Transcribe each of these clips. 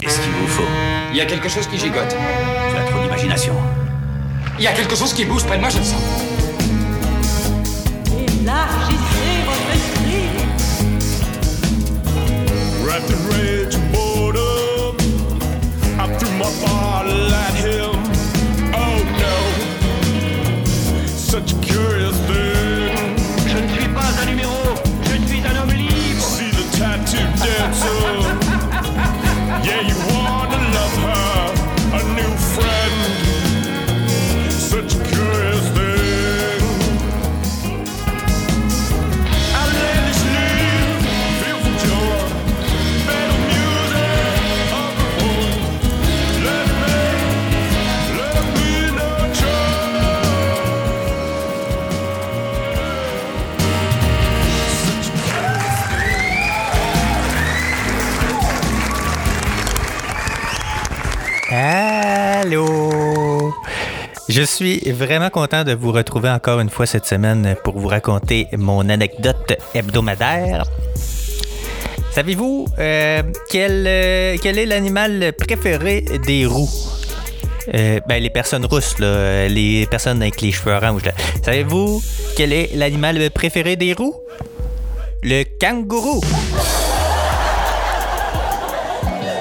Qu'est-ce qu'il vous faut Il y a quelque chose qui gigote. Tu as trop d'imagination. Il y a quelque chose qui bouge près de moi, je le sens. Élargissez votre esprit. Wrapped in rage and boredom, I threw my bottle at him. Oh no, such a curious thing. Allô! Je suis vraiment content de vous retrouver encore une fois cette semaine pour vous raconter mon anecdote hebdomadaire. Savez-vous euh, quel, euh, quel est l'animal préféré des roux? Euh, ben, les personnes rousses, là, les personnes avec les cheveux oranges. là. Savez-vous quel est l'animal préféré des roux? Le kangourou.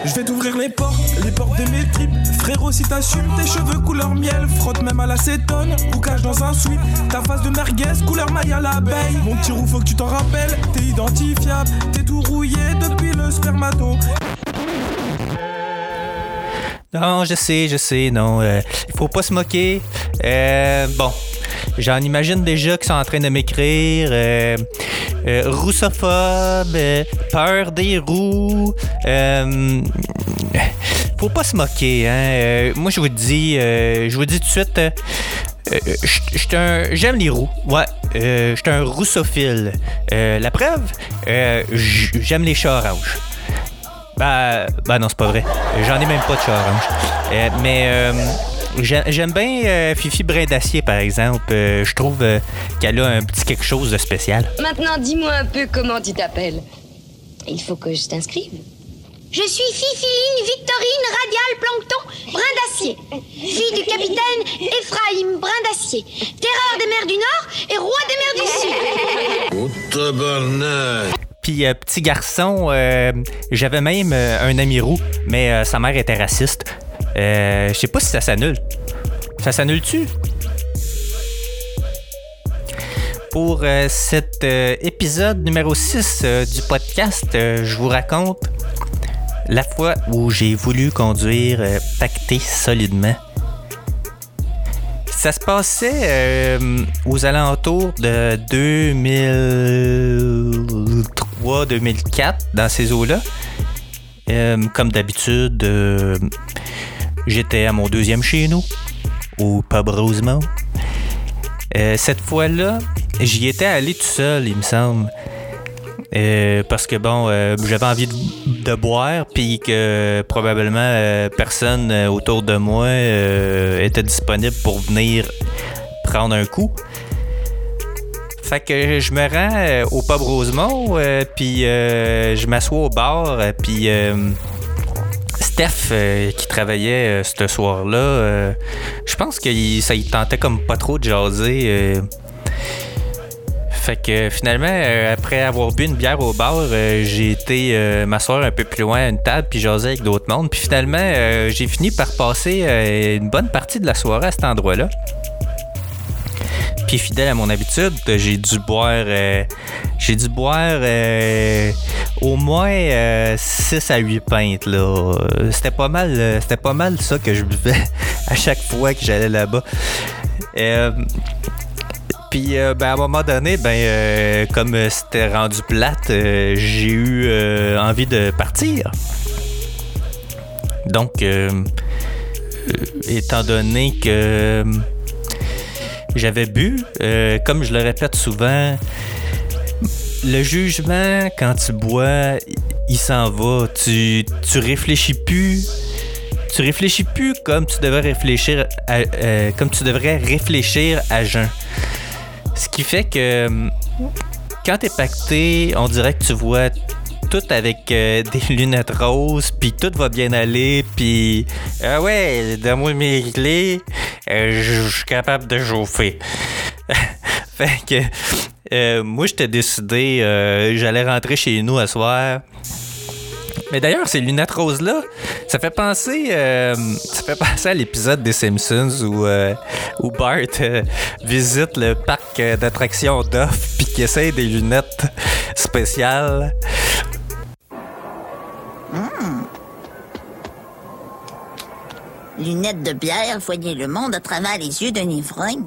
Je vais t'ouvrir les portes, les portes de mes tripes. Frérot, si t'assumes tes cheveux couleur miel, frotte même à l'acétone ou dans un sweat. Ta face de merguez, couleur maille à l'abeille. Mon petit roux, faut que tu t'en rappelles. T'es identifiable, t'es tout rouillé depuis le spermato. Non, je sais, je sais, non. euh, Il faut pas se moquer. Euh, bon, j'en imagine déjà qui sont en train de m'écrire. Euh, euh, roussophobe, euh, peur des roues. Faut pas se moquer, hein. Euh, moi, je vous dis, euh, je vous dis tout de suite. euh, J'aime les roues. Ouais. Je un roussophile. La preuve, j'aime les chats oranges. Ben, ben non, c'est pas vrai. J'en ai même pas de chat orange. Mais j'ai- j'aime bien Fifi Brin d'Acier, par exemple. Je trouve qu'elle a un petit quelque chose de spécial. Maintenant, dis-moi un peu comment tu t'appelles. Il faut que je t'inscrive. Je suis Fifiline Victorine Radial Plancton Brin d'Acier, fille du capitaine Ephraim Brin d'Acier, terreur des mers du Nord et roi des mers du Sud. Puis, euh, petit garçon, euh, j'avais même euh, un ami roux, mais euh, sa mère était raciste. Euh, Je sais pas si ça s'annule. Ça s'annule-tu? Pour euh, cet euh, épisode numéro 6 euh, du podcast, euh, je vous raconte la fois où j'ai voulu conduire euh, pacté solidement. Ça se passait euh, aux alentours de 2003-2004, dans ces eaux-là. Euh, comme d'habitude, j'étais à mon deuxième chez nous, au pub cette fois-là, j'y étais allé tout seul, il me semble. Euh, parce que bon, euh, j'avais envie de, boire, puis que probablement euh, personne autour de moi était disponible pour venir prendre un coup. Fait que je me rends au pub Rosemont, puis je m'assois au bar, puis Steph, qui travaillait ce soir-là, je pense que ça il tentait comme pas trop de jaser. Euh, fait que finalement, euh, après avoir bu une bière au bar, euh, j'ai été euh, m'asseoir un peu plus loin à une table puis jaser avec d'autres mondes. Puis finalement, euh, j'ai fini par passer euh, une bonne partie de la soirée à cet endroit-là. Puis fidèle à mon habitude, j'ai dû boire euh, j'ai dû boire euh, au moins 6 à 8 pintes là. Euh, C'était pas mal euh, c'était pas mal ça que je buvais à chaque fois que j'allais là-bas. Puis euh, ben, à un moment donné, ben euh, comme c'était rendu plate, euh, j'ai eu envie de partir. Donc, étant donné que j'avais bu, comme je le répète souvent, le jugement quand tu bois, il- s'en va. Tu, tu réfléchis plus. Tu réfléchis plus comme tu devrais réfléchir comme tu devrais réfléchir à jeun. Ce qui fait que hum, quand t'es pacté, on dirait que tu vois tout avec euh, des lunettes roses, puis tout va bien aller, puis ah ouais, donne-moi mes clés, euh, je suis capable de chauffer. fait que euh, moi, j'étais décidé, euh, j'allais rentrer chez nous à soir. Mais d'ailleurs, ces lunettes roses-là, ça fait penser, euh, ça fait penser à l'épisode des Simpsons où, euh, où Bart euh, visite le parc euh, d'attractions d'off puis qu'il essaye des lunettes spéciales. Lunettes de bière, voyez le monde à travers les yeux d'un ivrogne.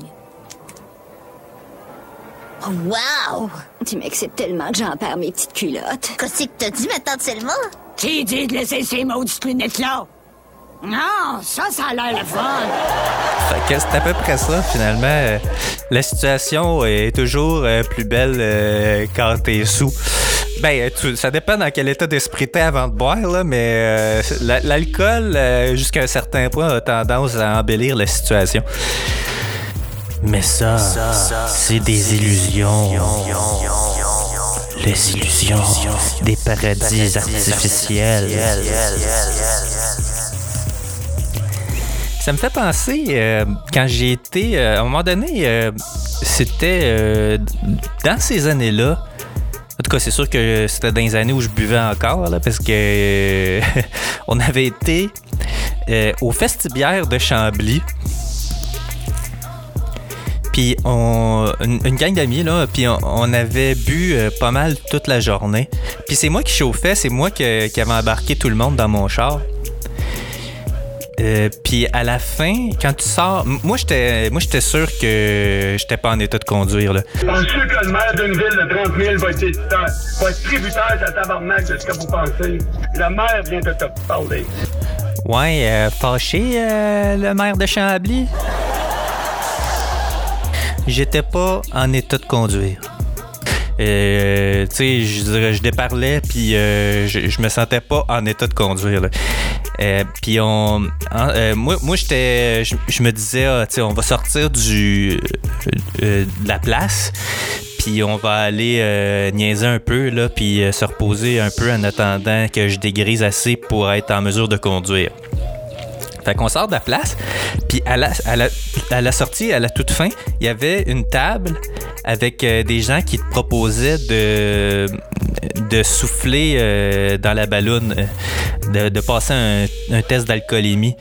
Oh, wow! Tu m'acceptes tellement que j'en perds mes petites culottes. Qu'est-ce que t'as dit, ma tante Selma? Qui dit de laisser ces maudites lunettes-là? Non, ça, ça a l'air le fun. Fait que c'est à peu près ça, finalement. Euh, La situation est toujours euh, plus belle euh, quand t'es sous. Ben, tu- ça dépend dans quel état d'esprit t'es avant de boire, là, mais euh, la- l'alcool, euh, jusqu'à un certain point, a tendance à embellir la situation. Mais ça, c'est des illusions. Les illusions des paradis artificiels. Ça me fait penser, euh, quand j'ai été, euh, à un moment donné, euh, c'était dans ces années-là. En tout cas, c'est sûr que c'était dans les années où je buvais encore, là, parce que on avait été au Festibière de Chambly. Puis on, une, une gang d'amis, là, puis on, on avait bu euh, pas mal toute la journée. Puis c'est moi qui chauffais, c'est moi que- qui avais embarqué tout le monde dans mon char. Euh, puis à la fin, quand tu sors, moi j'étais, moi j'étais sûr que j'étais pas en état de conduire là. Penses-tu que le maire d'une ville de 30 000 va être, débiteur- va être tributaire de la tabarnak de ce que vous pensez? Le maire vient de te parler. Ouais, euh, fâché euh, le maire de Chambly? J'étais pas en état de conduire. Euh, tu sais, je déparlais, puis euh, je, me sentais pas en état de conduire. Euh, puis on, moi, moi j'étais, je, me disais, ah, tu sais, on va sortir du, de la place, puis on va aller niaiser un peu là, puis se reposer un peu en attendant que je dégrise assez pour être en mesure de conduire. Fait qu'on sort de la place, puis à la, sortie, à la toute fin, il y avait une table avec euh, des gens qui te proposaient de, souffler euh, dans la balloune, euh, de, passer un, test d'alcoolémie.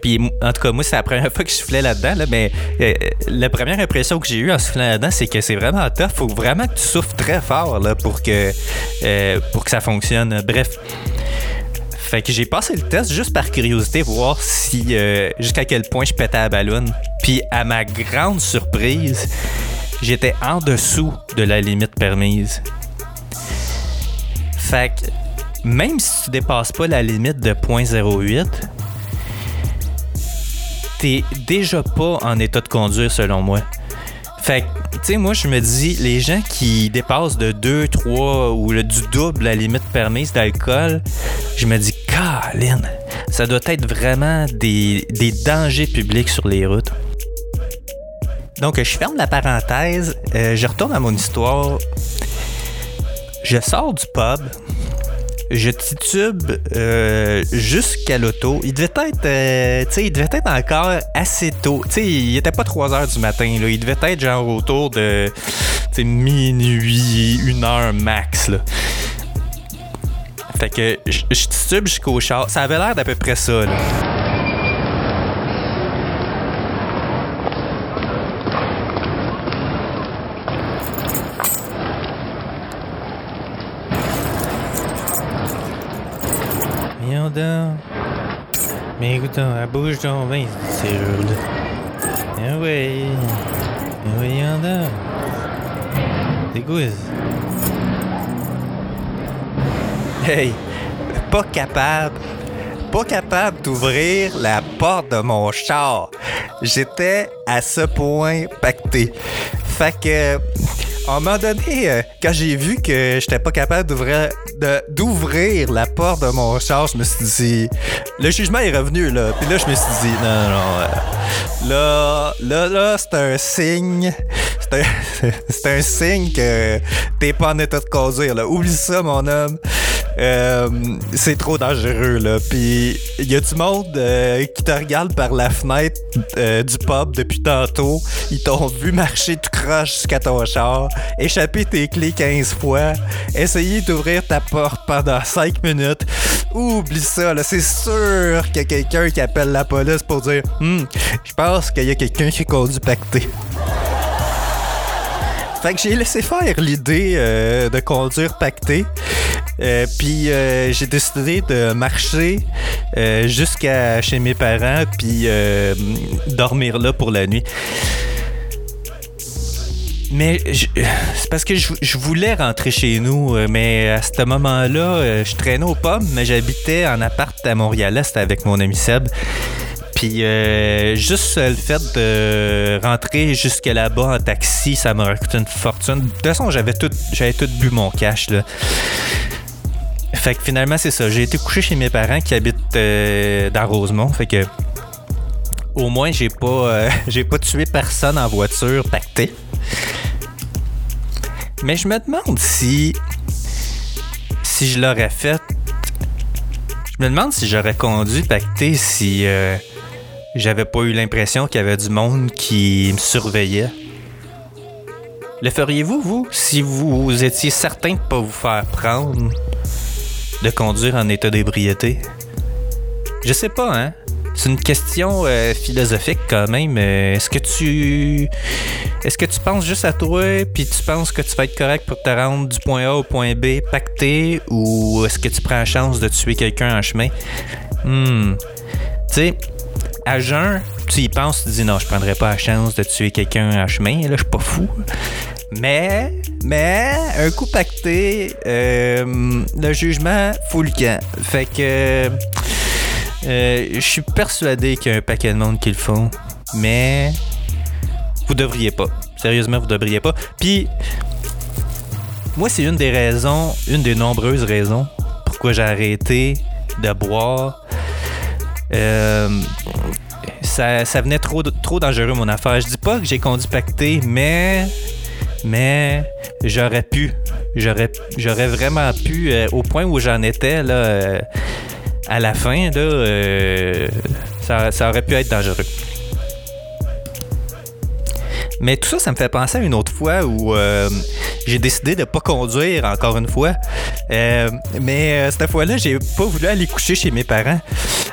Puis en tout cas, moi, c'est la première fois que je soufflais là-dedans, là, mais la première impression que j'ai eue en soufflant là-dedans, c'est que c'est vraiment tough. Faut vraiment que tu souffles très fort là, pour, que, pour que ça fonctionne. Bref. Fait que j'ai passé le test juste par curiosité, voir si euh, jusqu'à quel point je pétais la ballonne. Puis à ma grande surprise, j'étais en dessous de la limite permise. Fait que même si tu dépasses pas la limite de 0.08, t'es déjà pas en état de conduire selon moi. Fait que, tu sais, moi, je me dis, les gens qui dépassent de 2, 3 ou le, du double la limite permise d'alcool, je me dis, Colin, ça doit être vraiment des, dangers publics sur les routes. Donc, je ferme la parenthèse, euh, je retourne à mon histoire. Je sors du pub, je titube euh, jusqu'à l'auto. Il devait être, euh, tu sais, il devait être encore assez tôt. Tu sais, il était pas 3 heures du matin. Là. Il devait être genre autour de, minuit, une heure max. Fait que je titube jusqu'au char. Ça avait l'air d'à peu près ça. Là. Donc. Mais écoute, elle bouge ton vin, cette serrure-là. Ah ouais. Ah Voyons donc. C'est quoi Hey, pas capable, pas capable d'ouvrir la porte de mon char. J'étais à ce point pacté. Fait que, à un moment donné, euh, quand j'ai vu que j'étais pas capable d'ouvrir, d'ouvrir la porte de mon char, je me suis dit, le jugement est revenu là. Puis là, je me suis dit, non, non, non. euh, là, là, là, c'est un signe. C'est un, un signe que t'es pas en état de conduire. Là. Oublie ça, mon homme. Euh, c'est trop dangereux, là. Puis il y a du monde euh, qui te regarde par la fenêtre euh, du pub depuis tantôt? Ils t'ont vu marcher tout croche jusqu'à ton char, échapper tes clés 15 fois, essayer d'ouvrir ta porte pendant 5 minutes. Oublie ça, là. C'est sûr qu'il y a quelqu'un qui appelle la police pour dire Hum, je pense qu'il y a quelqu'un qui conduit pacté. Fait que j'ai laissé faire l'idée euh, de conduire pacté. Euh, puis euh, j'ai décidé de marcher euh, jusqu'à chez mes parents puis dormir là pour la nuit. Mais c'est parce que je, voulais rentrer chez nous, mais à ce moment-là, je traînais aux pommes, mais j'habitais en appart à Montréal-Est avec mon ami Seb. Puis juste le fait de rentrer jusque là-bas en taxi, ça m'a coûté une fortune. De toute façon, j'avais tout, j'avais tout bu mon cash. Là. Fait que finalement, c'est ça. J'ai été couché chez mes parents qui habitent euh, dans Rosemont. Fait que au moins, j'ai pas, euh, j'ai pas tué personne en voiture pactée. Mais je me demande si, si je l'aurais fait. Je me demande si j'aurais conduit pacté si euh, j'avais pas eu l'impression qu'il y avait du monde qui me surveillait. Le feriez-vous, vous, si vous étiez certain de pas vous faire prendre? De conduire en état d'ébriété? Je sais pas, hein? C'est une question euh, philosophique quand même. Euh, Est-ce que tu. Est-ce que tu penses juste à toi, puis tu penses que tu vas être correct pour te rendre du point A au point B pacté, ou est-ce que tu prends la chance de tuer quelqu'un en chemin? Hmm. Tu sais, à jeun, tu y penses, tu dis non, je prendrais pas la chance de tuer quelqu'un en chemin, là, je suis pas fou. Mais, mais, un coup pacté, euh, le jugement fout le camp. Fait que. euh, je suis persuadé qu'il y a un paquet de monde qui le font, mais vous devriez pas. Sérieusement, vous devriez pas. Puis, moi, c'est une des raisons, une des nombreuses raisons pourquoi j'ai arrêté de boire. Euh, ça, ça venait trop, trop dangereux, mon affaire. Je dis pas que j'ai conduit pacté, mais. Mais j'aurais pu. J'aurais, j'aurais vraiment pu, euh, au point où j'en étais, là, euh, à la fin, là, euh, ça, ça aurait pu être dangereux. Mais tout ça, ça me fait penser à une autre fois où j'ai décidé de pas conduire encore une fois. Mais cette fois-là, j'ai pas voulu aller coucher chez mes parents.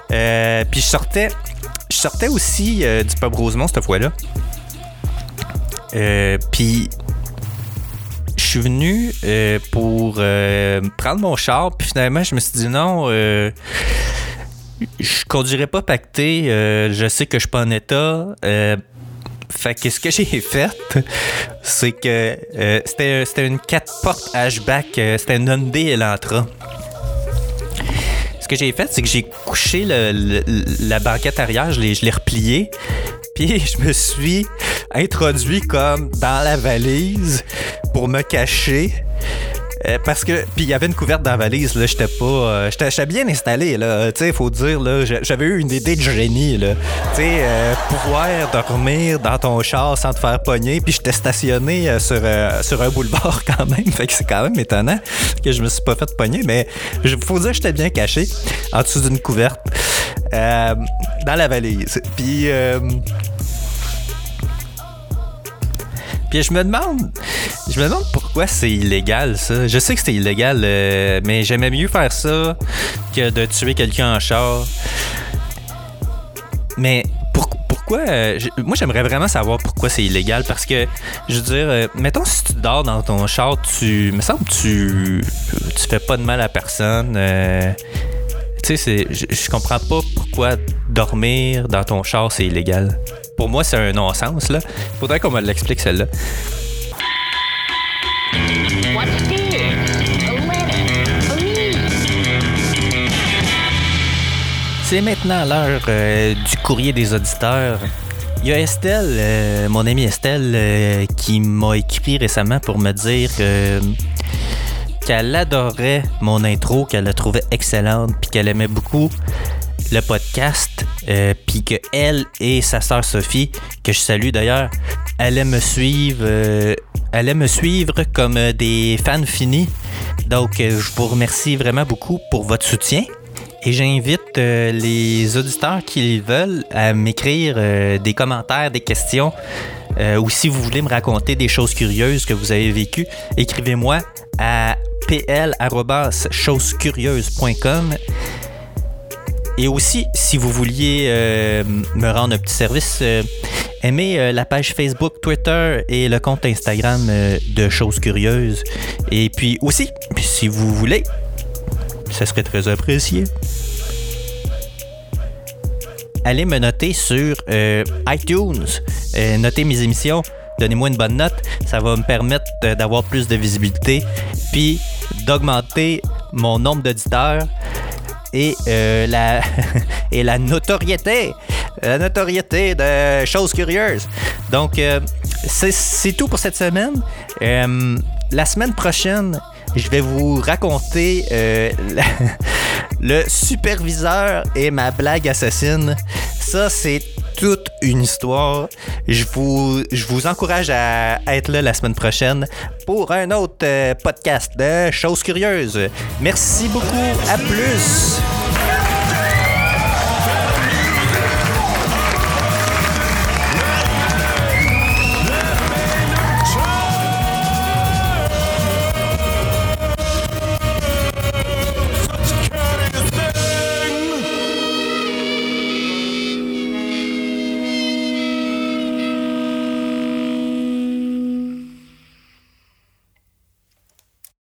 Puis je sortais, je sortais aussi du pub Rosemont cette fois-là. Puis suis venu euh, pour euh, prendre mon char. Puis finalement, je me suis dit non. euh, je conduirai pas pacté. je sais que je suis pas en état. Fait que ce que j'ai fait, c'est que c'était, une 4 portes hatchback, c'était une Hyundai Elantra. Ce que j'ai fait, c'est que j'ai couché le- la banquette arrière, je l'ai, je l'ai repliée, puis je me suis introduit comme dans la valise pour me cacher. Euh, parce que puis il y avait une couverte dans la valise là j'étais pas euh, j'étais bien installé là. Tu sais faut dire là j'a- j'avais eu une idée de génie là. Tu sais euh, pouvoir dormir dans ton char sans te faire pogner puis j'étais stationné euh, sur euh, sur un boulevard quand même. Fait que c'est quand même étonnant que je me suis pas fait pogner mais faut dire j'étais bien caché en dessous d'une couverte euh, dans la valise puis euh, puis je me demande, je me demande pourquoi c'est illégal ça. Je sais que c'est illégal, euh, mais j'aimais mieux faire ça que de tuer quelqu'un en char. Mais pour- pourquoi Moi, j'aimerais vraiment savoir pourquoi c'est illégal parce que, je veux dire, mettons si tu dors dans ton char, tu, me semble, tu, tu fais pas de mal à personne. tu sais, je comprends pas pourquoi dormir dans ton char c'est illégal. Pour moi, c'est un non-sens là. Faudrait qu'on me l'explique celle-là. C'est maintenant l'heure euh, du courrier des auditeurs. Il y a Estelle, euh, mon amie Estelle, euh, qui m'a écrit récemment pour me dire euh, qu'elle adorait mon intro, qu'elle la trouvait excellente, puis qu'elle aimait beaucoup le podcast, euh, puis que elle et sa sœur Sophie, que je salue d'ailleurs, allaient me suivre euh, me suivre comme euh, des fans finis. Donc, euh, je vous remercie vraiment beaucoup pour votre soutien. Et j'invite les auditeurs qui le veulent à m'écrire des commentaires, des questions. Ou si vous voulez me raconter des choses curieuses que vous avez vécues, écrivez-moi à pl.chosescurieuses.com. Et aussi, si vous vouliez euh, me rendre un petit service, euh, aimez euh, la page Facebook, Twitter et le compte Instagram de Choses Curieuses. Et puis aussi, si vous voulez, ça serait très apprécié. Allez me noter sur iTunes. Notez mes émissions. Donnez-moi une bonne note. Ça va me permettre d'avoir plus de visibilité. Puis d'augmenter mon nombre d'auditeurs et euh, la et la notoriété la notoriété de choses curieuses. Donc euh, c'est- tout pour cette semaine. Euh, la semaine prochaine je vais vous raconter le superviseur et ma blague assassine. Ça c'est toute une histoire. Je vous, je vous encourage à être là la semaine prochaine pour un autre euh, podcast de choses curieuses. Merci beaucoup. À plus.